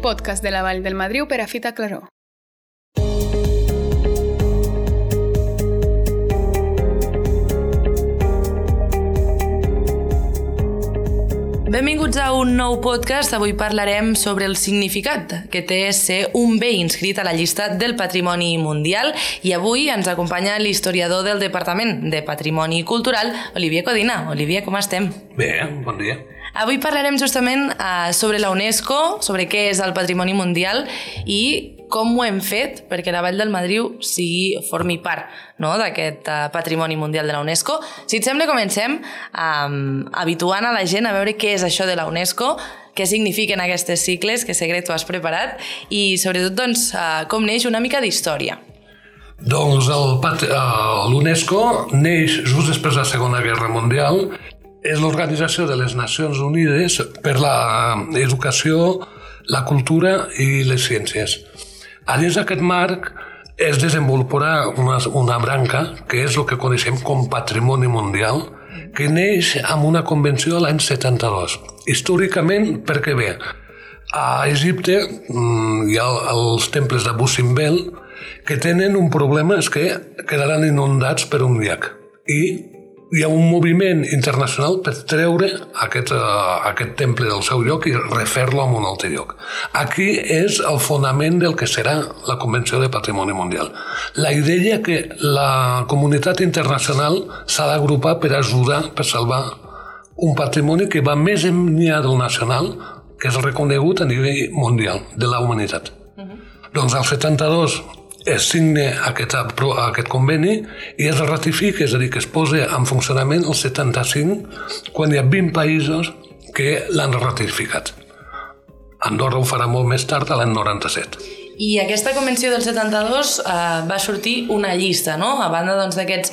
el podcast de la Vall del Madriu per a Fita Claró. Benvinguts a un nou podcast. Avui parlarem sobre el significat que té ser un bé inscrit a la llista del Patrimoni Mundial i avui ens acompanya l'historiador del Departament de Patrimoni Cultural, Olivier Codina. Olivier, com estem? Bé, bon dia. Avui parlarem justament uh, sobre la UNESCO, sobre què és el patrimoni mundial i com ho hem fet perquè la Vall del Madriu sigui, formi part no, d'aquest uh, patrimoni mundial de la UNESCO. Si et sembla, comencem um, habituant a la gent a veure què és això de la UNESCO, què signifiquen aquestes cicles, que que tu has preparat, i sobretot doncs, uh, com neix una mica d'història. Doncs l'UNESCO neix just després de la Segona Guerra Mundial és l'Organització de les Nacions Unides per l'educació, la cultura i les ciències. A dins d'aquest marc es desenvoluparà una, una branca que és el que coneixem com Patrimoni Mundial, que neix amb una convenció l'any 72. Històricament, perquè bé, a Egipte mm, hi ha els temples d'Abu Simbel que tenen un problema, és que quedaran inundats per un llac. I hi ha un moviment internacional per treure aquest, uh, aquest temple del seu lloc i refer-lo a un altre lloc. Aquí és el fonament del que serà la Convenció de Patrimoni Mundial. La idea que la comunitat internacional s'ha d'agrupar per ajudar, per salvar un patrimoni que va més enllà del nacional, que és reconegut a nivell mundial de la humanitat. Uh -huh. Doncs al 72 es signa aquest, aquest conveni i es ratifica, és a dir, que es posa en funcionament el 75 quan hi ha 20 països que l'han ratificat. Andorra ho farà molt més tard, a l'any 97. I aquesta convenció del 72 eh, va sortir una llista, no? A banda doncs, d'aquests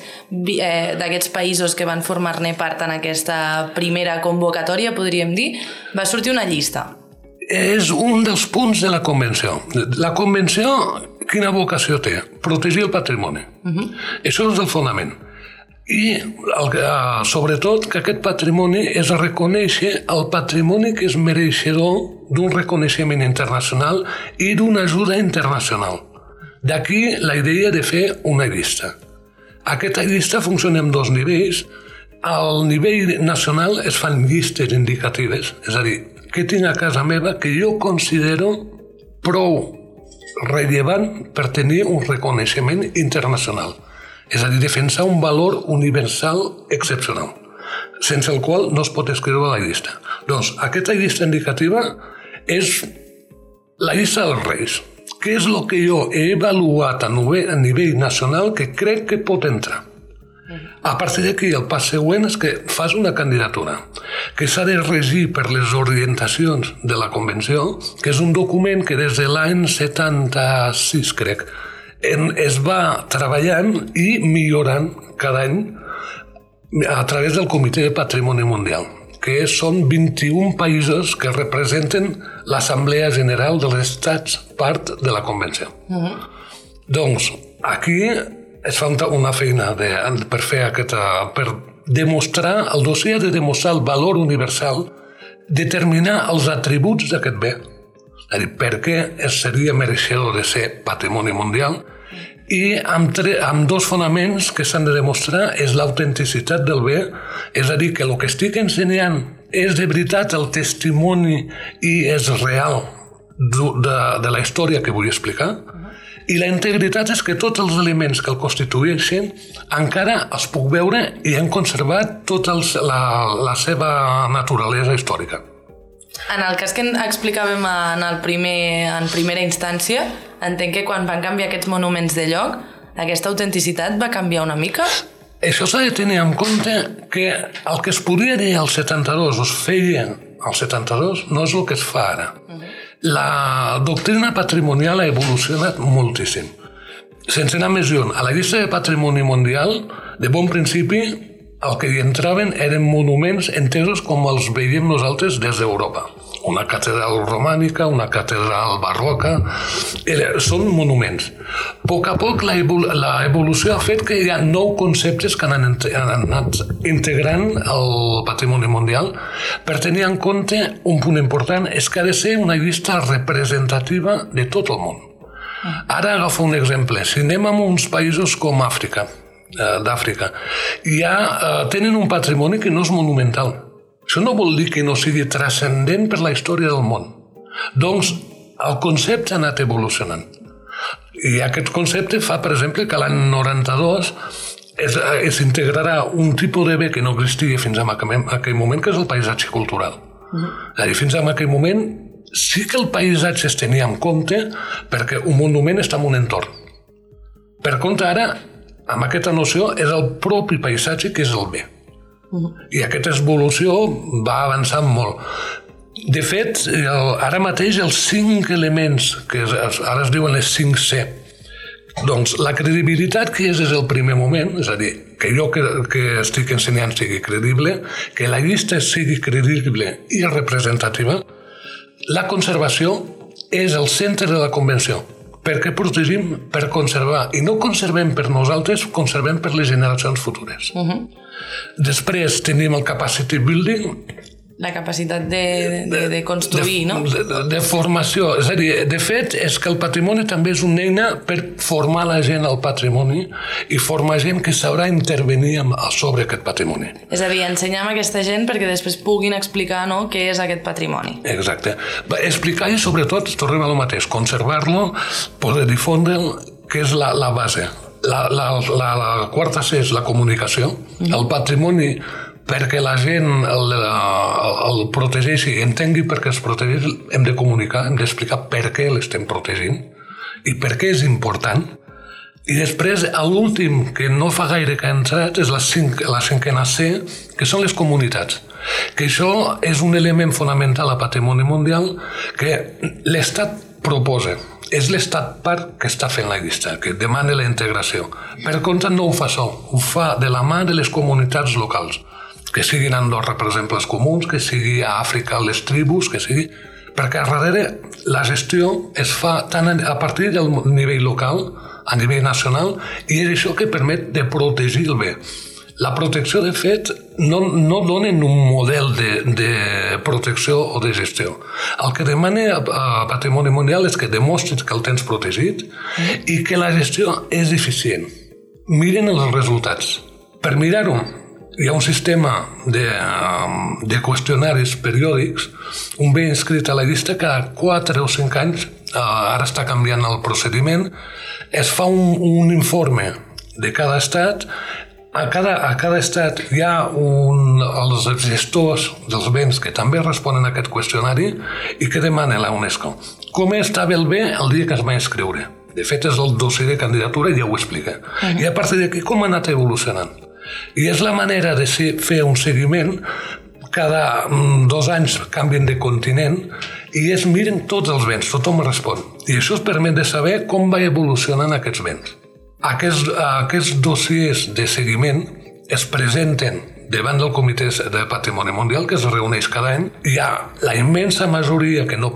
eh, països que van formar-ne part en aquesta primera convocatòria, podríem dir, va sortir una llista. És un dels punts de la convenció. La convenció quina vocació té? Protegir el patrimoni. Uh -huh. Això és el fonament. I, el, uh, sobretot, que aquest patrimoni és reconèixer el patrimoni que és mereixedor d'un reconeixement internacional i d'una ajuda internacional. D'aquí la idea de fer una llista. Aquesta llista funciona en dos nivells. Al nivell nacional es fan llistes indicatives, és a dir, què tinc a casa meva que jo considero prou rellevant per tenir un reconeixement internacional. És a dir, defensar un valor universal excepcional, sense el qual no es pot escriure la llista. Doncs aquesta llista indicativa és la llista dels reis. Què és el que jo he avaluat a nivell, a nivell nacional que crec que pot entrar? A partir d'aquí, el pas següent és que fas una candidatura que s'ha de regir per les orientacions de la Convenció, que és un document que des de l'any 76, crec, en, es va treballant i millorant cada any a través del Comitè de Patrimoni Mundial, que són 21 països que representen l'Assemblea General dels Estats part de la Convenció. Uh -huh. Doncs aquí es fa una feina de, per fer aquesta, per demostrar, el dossier de demostrar el valor universal, determinar els atributs d'aquest bé, és a dir, per què es seria mereixedor de ser patrimoni mundial, i amb, tre, amb dos fonaments que s'han de demostrar és l'autenticitat del bé, és a dir, que el que estic ensenyant és de veritat el testimoni i és real de, de la història que vull explicar, i la integritat és que tots els elements que el constitueixen encara els puc veure i han conservat tota la, la seva naturalesa històrica. En el cas que explicàvem en, el primer, en primera instància, entenc que quan van canviar aquests monuments de lloc, aquesta autenticitat va canviar una mica? Això s'ha de tenir en compte que el que es podia dir al 72 o es feia al 72 no és el que es fa ara. Uh -huh la doctrina patrimonial ha evolucionat moltíssim. Sense anar més lluny, a la llista de patrimoni mundial, de bon principi, el que hi entraven eren monuments entesos com els veiem nosaltres des d'Europa. Una catedral romànica, una catedral barroca, era, són monuments. A poc a poc la, evol la evolució ha fet que hi ha nou conceptes que han, han anat integrant el patrimoni mundial per tenir en compte un punt important és que ha de ser una llista representativa de tot el món. Ara agafo un exemple. Si anem a uns països com Àfrica, eh, d'Àfrica, ja eh, tenen un patrimoni que no és monumental això no vol dir que no sigui transcendent per la història del món. Doncs el concepte ha anat evolucionant. I aquest concepte fa, per exemple, que l'any 92 es, es integrarà un tipus de bé que no existia fins a aquell moment, que és el paisatge cultural. Uh -huh. A dir, fins a aquell moment sí que el paisatge es tenia en compte perquè un monument està en un entorn. Per contra, ara, amb aquesta noció, és el propi paisatge que és el bé. I aquesta evolució va avançant molt. De fet, el, ara mateix els cinc elements, que es, ara es diuen les 5 C, doncs la credibilitat que és, és el primer moment, és a dir, que jo que, que estic ensenyant sigui credible, que la llista sigui credible i representativa, la conservació és el centre de la convenció. Perquè protegim per conservar. I no conservem per nosaltres, conservem per les generacions futures. Uh -huh. Després tenim el capacity building, la capacitat de, de, de construir, de, no? De, de formació. És a dir, de fet, és que el patrimoni també és una eina per formar la gent al patrimoni i formar gent que sabrà intervenir sobre aquest patrimoni. És a dir, ensenyar a aquesta gent perquè després puguin explicar no, què és aquest patrimoni. Exacte. Explicar i sobretot, tornem a lo mateix, conservar-lo, poder difondre'l, que és la, la base la, la, la, la quarta C és la comunicació. Mm -hmm. El patrimoni perquè la gent el, el, el protegeixi, entengui per què es protegeix, hem de comunicar, hem d'explicar per què l'estem protegint i per què és important. I després, l'últim, que no fa gaire que ha entrat, és la, cinc, la cinquena C, que són les comunitats. Que això és un element fonamental a patrimoni mundial que l'Estat proposa és l'estat part que està fent la llista, que demana la integració. Per contra, no ho fa sol, ho fa de la mà de les comunitats locals, que siguin Andorra, per exemple, els comuns, que sigui a Àfrica les tribus, que sigui... Perquè darrere la gestió es fa tant a partir del nivell local, a nivell nacional, i és això que permet de protegir el bé. La protecció, de fet, no, no donen un model de, de protecció o de gestió. El que demana a Patrimoni Mundial és que demostris que el tens protegit i que la gestió és eficient. Miren els resultats. Per mirar-ho, hi ha un sistema de, de qüestionaris periòdics, un bé inscrit a la llista cada 4 o 5 anys, ara està canviant el procediment, es fa un, un informe de cada estat a cada, a cada estat hi ha un, els gestors dels béns que també responen a aquest qüestionari i que demana la UNESCO. Com estava el bé el dia que es va inscriure? De fet, és el dossier de candidatura i ja ho explica. Uh -huh. I a partir d'aquí, com ha anat evolucionant? I és la manera de ser, fer un seguiment cada mm, dos anys canvien de continent i es miren tots els béns, tothom respon. I això es permet de saber com va evolucionant aquests béns. Aquests, aquests dossiers de seguiment es presenten davant del Comitè de Patrimoni Mundial que es reuneix cada any. Hi ha la immensa majoria que no,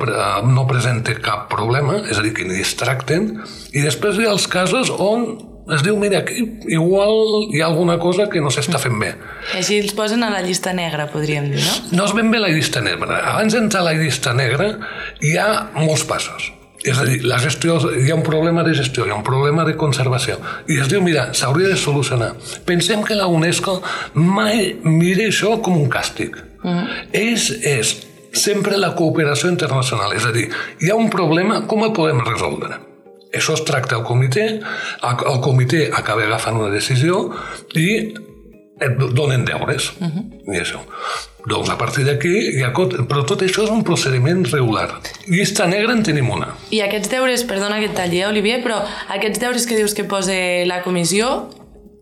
no presenta cap problema, és a dir, que ni es tracten, i després hi ha els casos on es diu, mira, aquí igual hi ha alguna cosa que no s'està fent bé. I així els posen a la llista negra, podríem dir, no? No és ben bé la llista negra. Abans d'entrar a la llista negra hi ha molts passos. És a dir, la gestió, hi ha un problema de gestió, hi ha un problema de conservació. I es diu, mira, s'hauria de solucionar. Pensem que la UNESCO mai mira això com un càstig. Uh -huh. és, és sempre la cooperació internacional. És a dir, hi ha un problema, com el podem resoldre? Això es tracta al comitè, el comitè acaba agafant una decisió i et donen deures. Uh -huh. I això. Doncs a partir d'aquí, però tot això és un procediment regular. Llista negra en tenim una. I aquests deures, perdona que et talli, eh, Olivier, però aquests deures que dius que posa la comissió,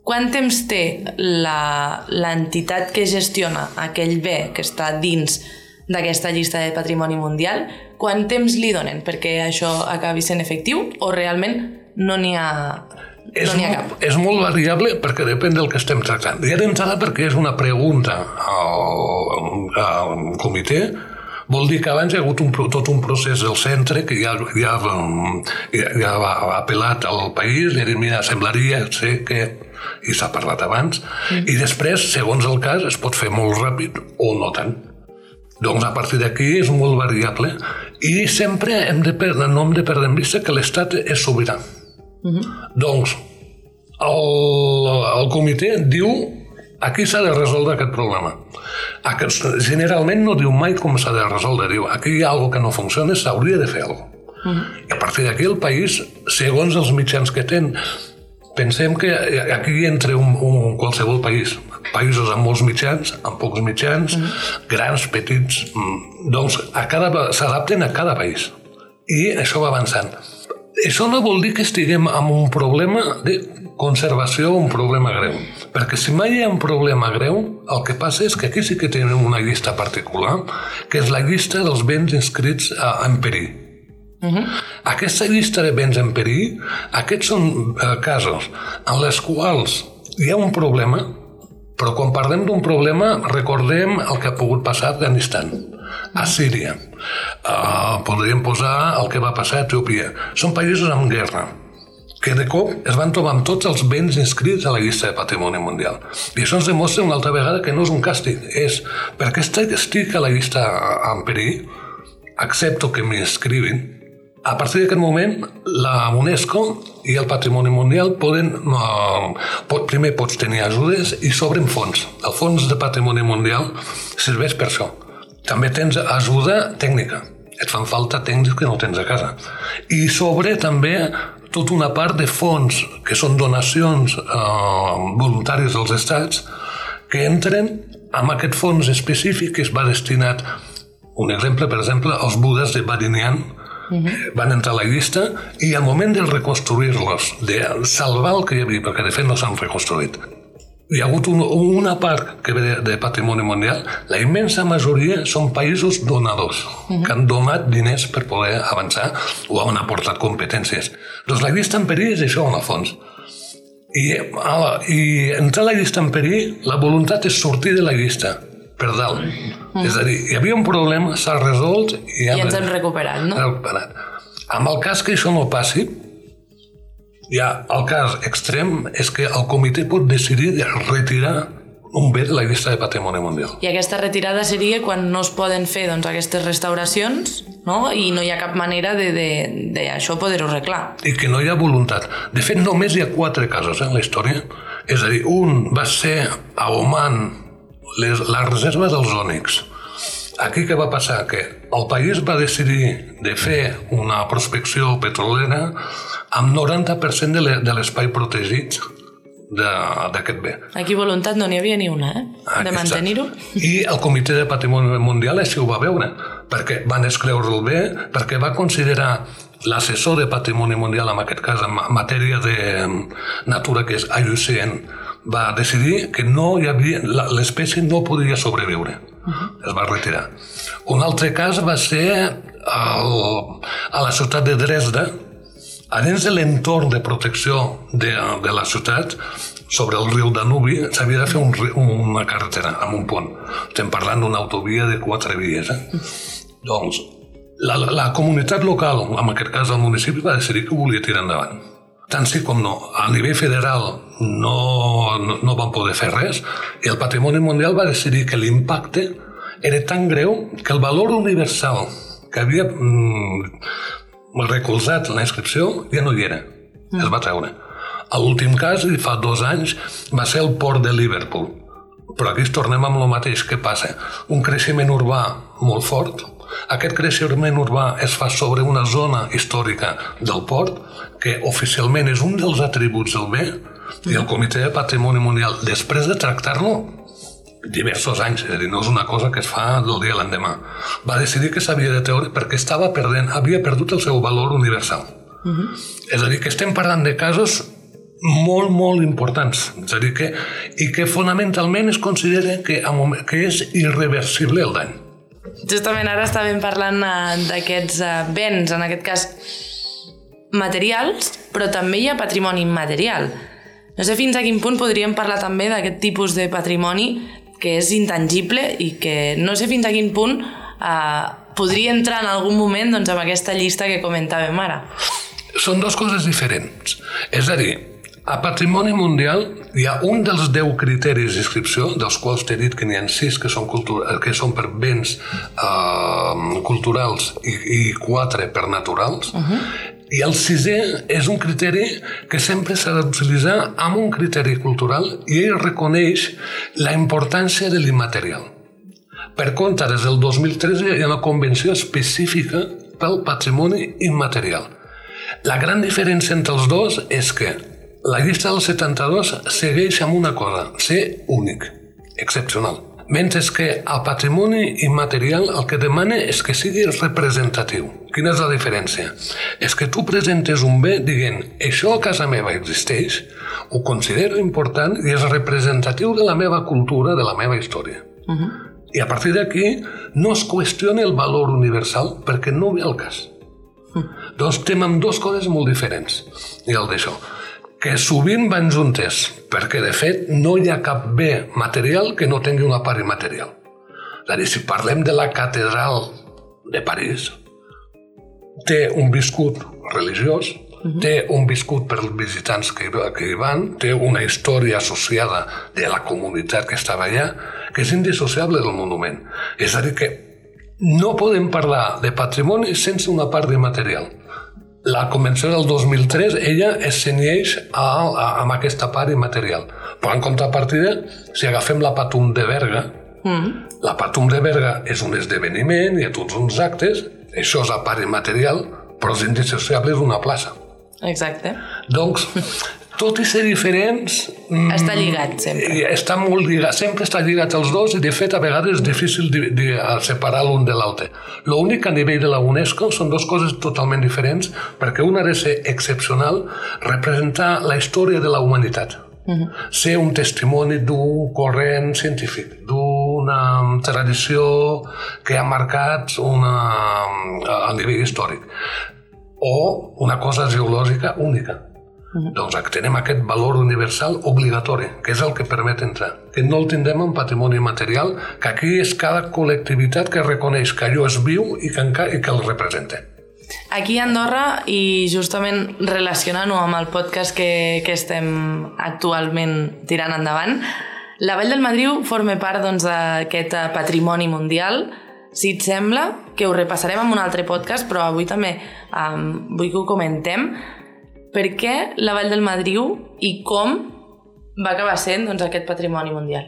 quant temps té l'entitat que gestiona aquell bé que està dins d'aquesta llista de patrimoni mundial, quant temps li donen perquè això acabi sent efectiu o realment no n'hi ha és, no molt, és molt variable perquè depèn del que estem tractant. Ja d'entrada perquè és una pregunta al, al comitè Vol dir que abans hi ha hagut un, tot un procés del centre que ja, ja, ja, ja va apel·lat al país i ha dit, mira, semblaria ser que i s'ha parlat abans, mm. i després, segons el cas, es pot fer molt ràpid o no tant. Doncs a partir d'aquí és molt variable i sempre hem de perdre, no hem de perdre en vista que l'Estat és sobirà. Mm -hmm. Doncs el, el comitè diu aquí s'ha de resoldre aquest problema. Aquest, generalment no diu mai com s'ha de resoldre, diu aquí hi ha alguna que no funciona, s'hauria de fer alguna cosa. Uh -huh. I a partir d'aquí el país, segons els mitjans que ten, pensem que aquí entra un, un qualsevol país, països amb molts mitjans, amb pocs mitjans, uh -huh. grans, petits, mm, doncs s'adapten a cada país. I això va avançant. Això no vol dir que estiguem amb un problema de conservació un problema greu. Perquè si mai hi ha un problema greu, el que passa és que aquí sí que tenim una llista particular, que és la llista dels béns inscrits en perill. Uh -huh. Aquesta llista de béns en perill, aquests són eh, casos en les quals hi ha un problema, però quan parlem d'un problema recordem el que ha pogut passar a Afganistan, a Síria. Uh, podríem posar el que va passar a Etiòpia. Són països amb guerra que de cop es van trobar amb tots els béns inscrits a la llista de patrimoni mundial. I això ens demostra una altra vegada que no és un càstig, és perquè estic a la llista en perill, accepto que m'inscrivin, a partir d'aquest moment, la UNESCO i el Patrimoni Mundial poden... Pot, primer pots tenir ajudes i s'obren fons. El fons de Patrimoni Mundial serveix per això. També tens ajuda tècnica. Et fan falta tècnics que no tens a casa. I sobre també tota una part de fons que són donacions eh, voluntàries dels estats que entren amb aquest fons específic que es va destinat un exemple, per exemple, els budes de Badinian uh. -huh. van entrar a la llista i al moment de reconstruir-los, de salvar el que hi havia, perquè de fet no s'han reconstruït, hi ha hagut un, una part que ve de, de patrimoni mundial, la immensa majoria són països donadors, uh -huh. que han donat diners per poder avançar o han aportat competències. Doncs la llista en perill és això, en el fons. I, ala, i entrar a la llista en perill, la voluntat és sortir de la llista per dalt. -huh. És a dir, hi havia un problema, s'ha resolt i, I ens hem recuperat, no? Recuperat. Amb el cas que això no passi, ja, el cas extrem és que el comitè pot decidir de retirar un bé de la llista de patrimoni mundial. I aquesta retirada seria quan no es poden fer doncs, aquestes restauracions no? i no hi ha cap manera de, de, de això poder-ho arreglar. I que no hi ha voluntat. De fet, només hi ha quatre casos eh, en la història. És a dir, un va ser a Oman, les, la reserva dels ònics. Aquí què va passar? Que el país va decidir de fer una prospecció petrolera amb 90% de l'espai protegit d'aquest bé. Aquí voluntat no n'hi havia ni una, eh? De mantenir-ho. I el Comitè de Patrimoni Mundial així ho va veure, perquè van escreure el bé, perquè va considerar l'assessor de Patrimoni Mundial, en aquest cas en matèria de natura, que és IUCN, va decidir que no hi havia, l'espècie no podia sobreviure. Uh -huh. Es va retirar. Un altre cas va ser el, a la ciutat de Dresda, a dins de l'entorn de protecció de, de la ciutat, sobre el riu Danubi, s'havia de fer un, una carretera amb un pont. Estem parlant d'una autovia de quatre vies. Eh? Doncs la, la, comunitat local, en aquest cas el municipi, va decidir que volia tirar endavant. Tant sí com no. A nivell federal no, no, no van poder fer res i el Patrimoni Mundial va decidir que l'impacte era tan greu que el valor universal que havia mm, recolzat la inscripció ja no hi era. Mm. Es va treure. L'últim cas, fa dos anys, va ser el port de Liverpool. Però aquí tornem amb el mateix. Què passa? Un creixement urbà molt fort. Aquest creixement urbà es fa sobre una zona històrica del port, que oficialment és un dels atributs del bé, i el Comitè de Patrimoni Mundial, després de tractar-lo, diversos anys, és a dir, no és una cosa que es fa del dia a l'endemà. Va decidir que s'havia de treure perquè estava perdent, havia perdut el seu valor universal. Uh -huh. És a dir, que estem parlant de casos molt, molt importants. És a dir, que, i que fonamentalment es considera que, que és irreversible el dany. Justament ara estàvem parlant uh, d'aquests uh, béns, en aquest cas materials, però també hi ha patrimoni immaterial. No sé fins a quin punt podríem parlar també d'aquest tipus de patrimoni que és intangible i que no sé fins a quin punt eh, podria entrar en algun moment doncs, en aquesta llista que comentàvem ara. Són dues coses diferents. És a dir, a Patrimoni Mundial hi ha un dels 10 criteris d'inscripció, dels quals t'he dit que n'hi ha 6 que són, cultura, que són per béns uh, culturals i, i 4 per naturals, uh -huh. I el sisè és un criteri que sempre s'ha d'utilitzar amb un criteri cultural i ell reconeix la importància de l'immaterial. Per contra, des del 2013 hi ha una convenció específica pel patrimoni immaterial. La gran diferència entre els dos és que la llista del 72 segueix amb una cosa, ser únic, excepcional. Mentre que el patrimoni immaterial el que demana és que sigui representatiu. Quina és la diferència? És que tu presentes un bé dient això a casa meva existeix, ho considero important i és representatiu de la meva cultura, de la meva història. Uh -huh. I a partir d'aquí no es qüestiona el valor universal perquè no ve al cas. Uh -huh. Doncs estem amb dues coses molt diferents. I el d'això que sovint van juntes, perquè de fet no hi ha cap bé material que no tingui una part immaterial. És a dir, si parlem de la catedral de París, té un viscut religiós, uh -huh. té un viscut per als visitants que hi, que hi van, té una història associada de la comunitat que estava allà, que és indissociable del monument. És a dir, que no podem parlar de patrimoni sense una part immaterial la convenció del 2003, ella es cenyeix a, a, amb aquesta part immaterial. Però en contrapartida, si agafem la Patum de Berga, mm. la Patum de Berga és un esdeveniment i a tots uns actes, això és la part immaterial, però és indissociable d'una plaça. Exacte. Doncs tot i ser diferents... Mm, està lligat, sempre. Està molt lligat, sempre està lligat els dos i, de fet, a vegades és difícil de, de separar l'un de l'altre. L'únic a nivell de la UNESCO són dues coses totalment diferents perquè una ha de ser excepcional, representar la història de la humanitat. Uh -huh. Ser un testimoni d'un corrent científic, d'una tradició que ha marcat una, a nivell històric o una cosa geològica única -huh. Doncs tenem aquest valor universal obligatori, que és el que permet entrar. Que no el tindrem en patrimoni material, que aquí és cada col·lectivitat que reconeix que allò és viu i que, i que el representa. Aquí a Andorra, i justament relacionant-ho amb el podcast que, que estem actualment tirant endavant, la Vall del Madriu forma part doncs, d'aquest doncs, patrimoni mundial. Si et sembla, que ho repassarem en un altre podcast, però avui també um, vull que ho comentem, per què la Vall del Madriu i com va acabar sent doncs, aquest patrimoni mundial?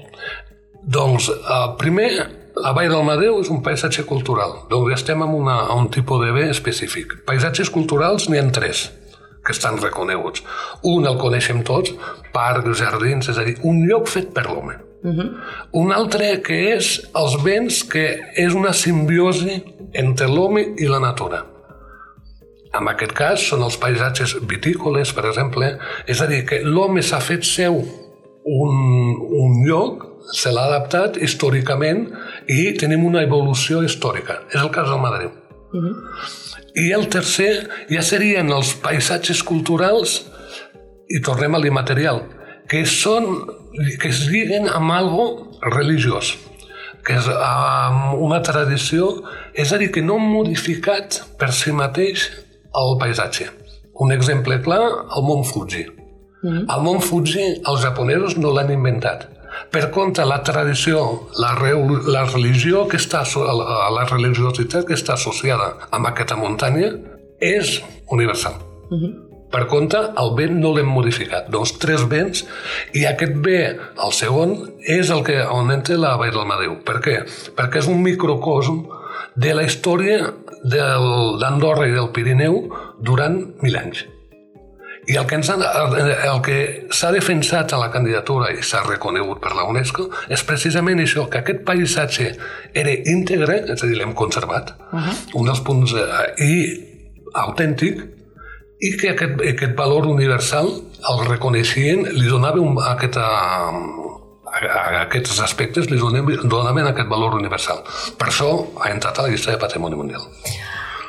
Doncs, uh, primer, la Vall del Madriu és un paisatge cultural, doncs estem en una, un tipus de bé específic. Paisatges culturals n'hi ha tres, que estan reconeguts. Un el coneixem tots, parcs, jardins, és a dir, un lloc fet per l'home. Uh mhm. -huh. Un altre que és els béns, que és una simbiosi entre l'home i la natura. En aquest cas són els paisatges vitícoles, per exemple. És a dir, que l'home s'ha fet seu un, un lloc, se l'ha adaptat històricament i tenim una evolució històrica. És el cas del Madrid. Uh -huh. I el tercer ja serien els paisatges culturals i tornem a l'immaterial, que són que es lliguen amb algo religiós que és amb una tradició, és a dir, que no modificat per si mateix el paisatge. Un exemple clar, el mont Fuji. Mm -hmm. El mont Fuji, els japonesos no l'han inventat. Per contra, la tradició, la, la religió que està, la religiositat que està associada amb aquesta muntanya és universal. Mm -hmm. Per contra, el vent no l'hem modificat. Doncs tres vents, i aquest bé, el segon, és el que on entra la Vall del Madeu. Per què? Perquè és un microcosm de la història d'Andorra i del Pirineu durant mil anys. I el que ens ha, el que s'ha defensat a la candidatura i s'ha reconegut per la UNESCO és precisament això, que aquest paisatge era íntegre, és a dir, l'hem conservat, uh -huh. un dels punts, eh, i autèntic, i que aquest, aquest valor universal el reconeixien, li donava un, aquesta, a aquests aspectes li donem, donaven aquest valor universal. Per això ha entrat a la llista de Patrimoni Mundial.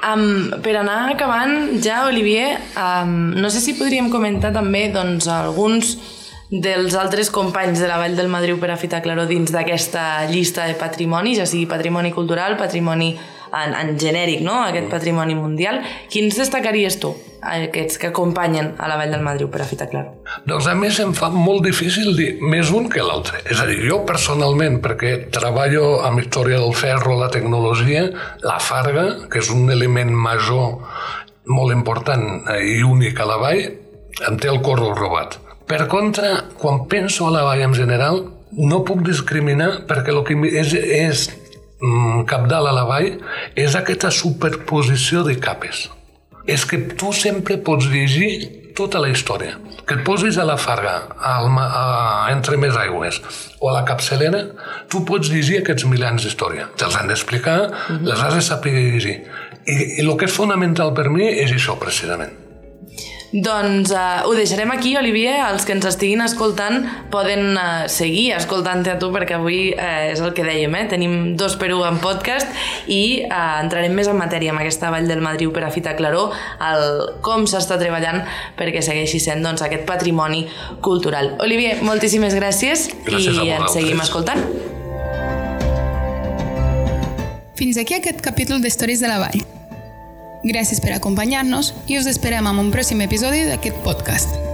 Um, per anar acabant ja, Olivier, um, no sé si podríem comentar també doncs, alguns dels altres companys de la Vall del Madriu per a Fita Claró dins d'aquesta llista de patrimoni, ja sigui patrimoni cultural, patrimoni en, en genèric, no? aquest patrimoni mundial. Quins destacaries tu, aquests que acompanyen a la Vall del Madriu per a Fita Claró? Doncs a més em fa molt difícil dir més un que l'altre. És a dir, jo personalment, perquè treballo amb història del ferro, la tecnologia, la farga, que és un element major molt important i únic a la vall, em té el cor robat. Per contra, quan penso a la vall en general, no puc discriminar perquè el que és, és mm, capdalt a la vall és aquesta superposició de capes. És que tu sempre pots llegir tota la història. Que et posis a la Farga, al, a, entre més aigües, o a la capçalera, tu pots llegir aquests mil anys d'història. Te'ls han d'explicar, uh -huh. les has de saber llegir. I, I el que és fonamental per mi és això, precisament. Doncs uh, ho deixarem aquí, Olivier. Els que ens estiguin escoltant poden uh, seguir escoltant-te a tu perquè avui uh, és el que dèiem, eh? tenim dos per un en podcast i uh, entrarem més en matèria amb aquesta Vall del Madriu per a Fita Claró, el com s'està treballant perquè segueixi sent doncs, aquest patrimoni cultural. Olivier, moltíssimes gràcies, gràcies i ens seguim escoltant. Fins aquí aquest capítol d'Històries de la Vall. Gràcies per acompanyar-nos i us esperem en un pròxim episodi d'aquest podcast.